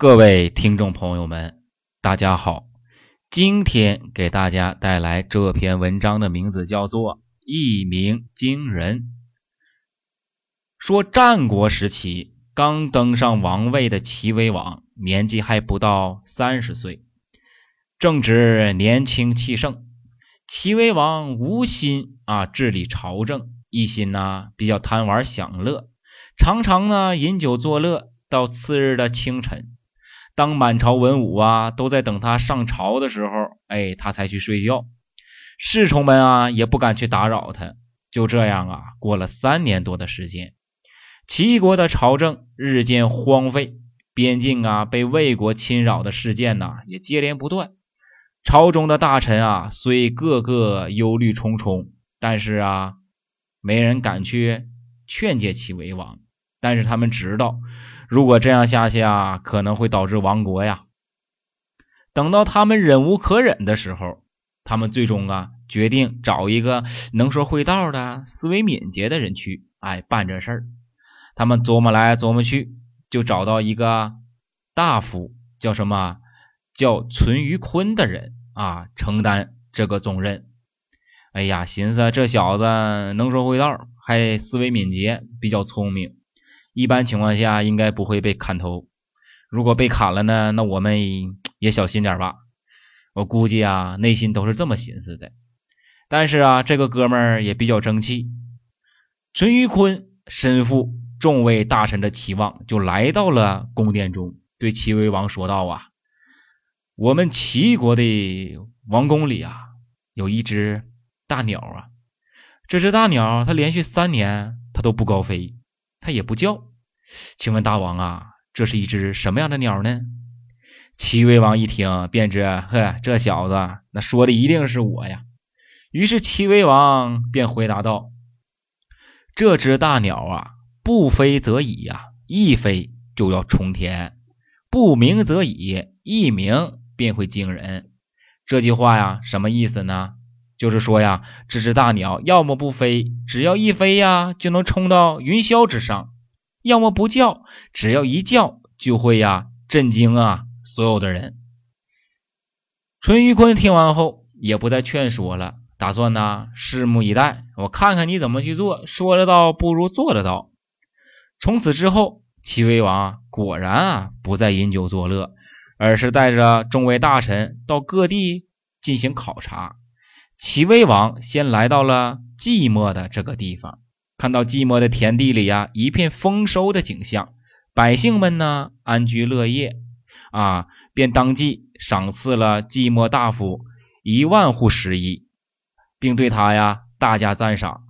各位听众朋友们，大家好！今天给大家带来这篇文章的名字叫做《一鸣惊人》。说战国时期刚登上王位的齐威王，年纪还不到三十岁，正值年轻气盛。齐威王无心啊治理朝政，一心呢比较贪玩享乐，常常呢饮酒作乐，到次日的清晨。当满朝文武啊都在等他上朝的时候，哎，他才去睡觉。侍从们啊也不敢去打扰他。就这样啊，过了三年多的时间，齐国的朝政日渐荒废，边境啊被魏国侵扰的事件呐也接连不断。朝中的大臣啊虽个个忧虑重重，但是啊没人敢去劝诫齐威王。但是他们知道。如果这样下去啊，可能会导致亡国呀。等到他们忍无可忍的时候，他们最终啊决定找一个能说会道的、思维敏捷的人去，哎，办这事儿。他们琢磨来琢磨去，就找到一个大夫，叫什么？叫淳于髡的人啊，承担这个重任。哎呀，寻思这小子能说会道，还思维敏捷，比较聪明。一般情况下应该不会被砍头，如果被砍了呢，那我们也小心点吧。我估计啊，内心都是这么寻思的。但是啊，这个哥们儿也比较争气。淳于髡身负众位大臣的期望，就来到了宫殿中，对齐威王说道：“啊，我们齐国的王宫里啊，有一只大鸟啊，这只大鸟它连续三年它都不高飞，它也不叫。”请问大王啊，这是一只什么样的鸟呢？齐威王一听，便知呵，这小子那说的一定是我呀。于是齐威王便回答道：“这只大鸟啊，不飞则已呀，一飞就要冲天；不鸣则已，一鸣便会惊人。”这句话呀，什么意思呢？就是说呀，这只大鸟要么不飞，只要一飞呀，就能冲到云霄之上。要么不叫，只要一叫就会呀震惊啊所有的人。淳于髡听完后也不再劝说了，打算呢拭目以待，我看看你怎么去做。说得到不如做得到。从此之后，齐威王果然啊不再饮酒作乐，而是带着众位大臣到各地进行考察。齐威王先来到了寂寞的这个地方。看到寂寞的田地里呀，一片丰收的景象，百姓们呢安居乐业啊，便当即赏赐了寂寞大夫一万户食邑，并对他呀大加赞赏。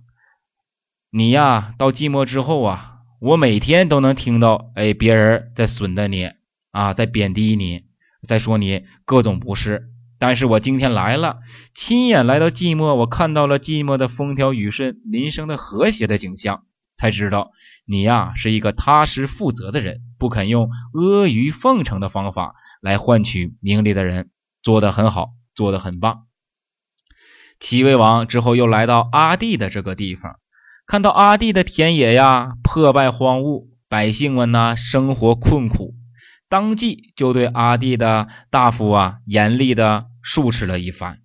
你呀到寂寞之后啊，我每天都能听到哎别人在损待你啊，在贬低你，在说你各种不是。但是我今天来了，亲眼来到寂寞，我看到了寂寞的风调雨顺、民生的和谐的景象，才知道你呀是一个踏实负责的人，不肯用阿谀奉承的方法来换取名利的人，做得很好，做得很棒。齐威王之后又来到阿地的这个地方，看到阿地的田野呀破败荒芜，百姓们呢生活困苦。当即就对阿弟的大夫啊严厉的训斥了一番，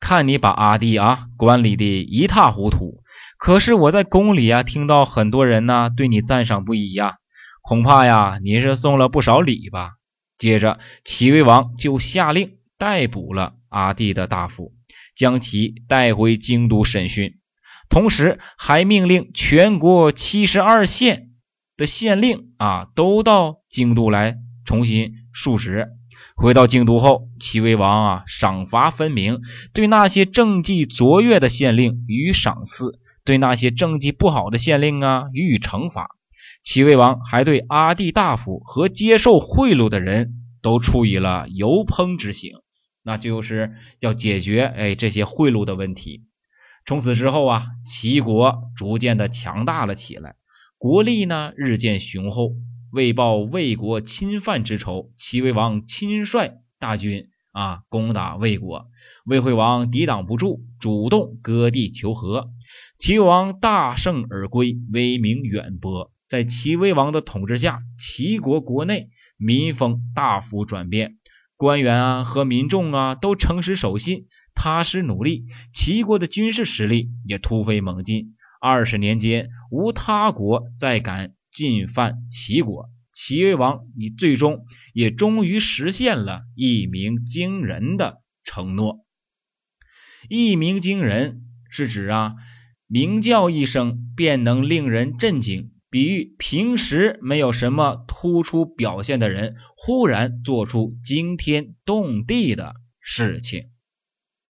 看你把阿弟啊管理的一塌糊涂。可是我在宫里啊听到很多人呢对你赞赏不已呀，恐怕呀你是送了不少礼吧。接着齐威王就下令逮捕了阿弟的大夫，将其带回京都审讯，同时还命令全国七十二县的县令啊都到京都来。重新述职，回到京都后，齐威王啊赏罚分明，对那些政绩卓越的县令予以赏赐，对那些政绩不好的县令啊予以惩罚。齐威王还对阿地大夫和接受贿赂的人都处以了油烹之刑，那就是要解决哎这些贿赂的问题。从此之后啊，齐国逐渐的强大了起来，国力呢日渐雄厚。为报魏国侵犯之仇，齐威王亲率大军啊攻打魏国，魏惠王抵挡不住，主动割地求和，齐王大胜而归，威名远播。在齐威王的统治下，齐国国内民风大幅转变，官员啊和民众啊都诚实守信、踏实努力，齐国的军事实力也突飞猛进。二十年间，无他国再敢进犯齐国。齐威王，你最终也终于实现了一鸣惊人的承诺。一鸣惊人是指啊，鸣叫一声便能令人震惊。比喻平时没有什么突出表现的人，忽然做出惊天动地的事情。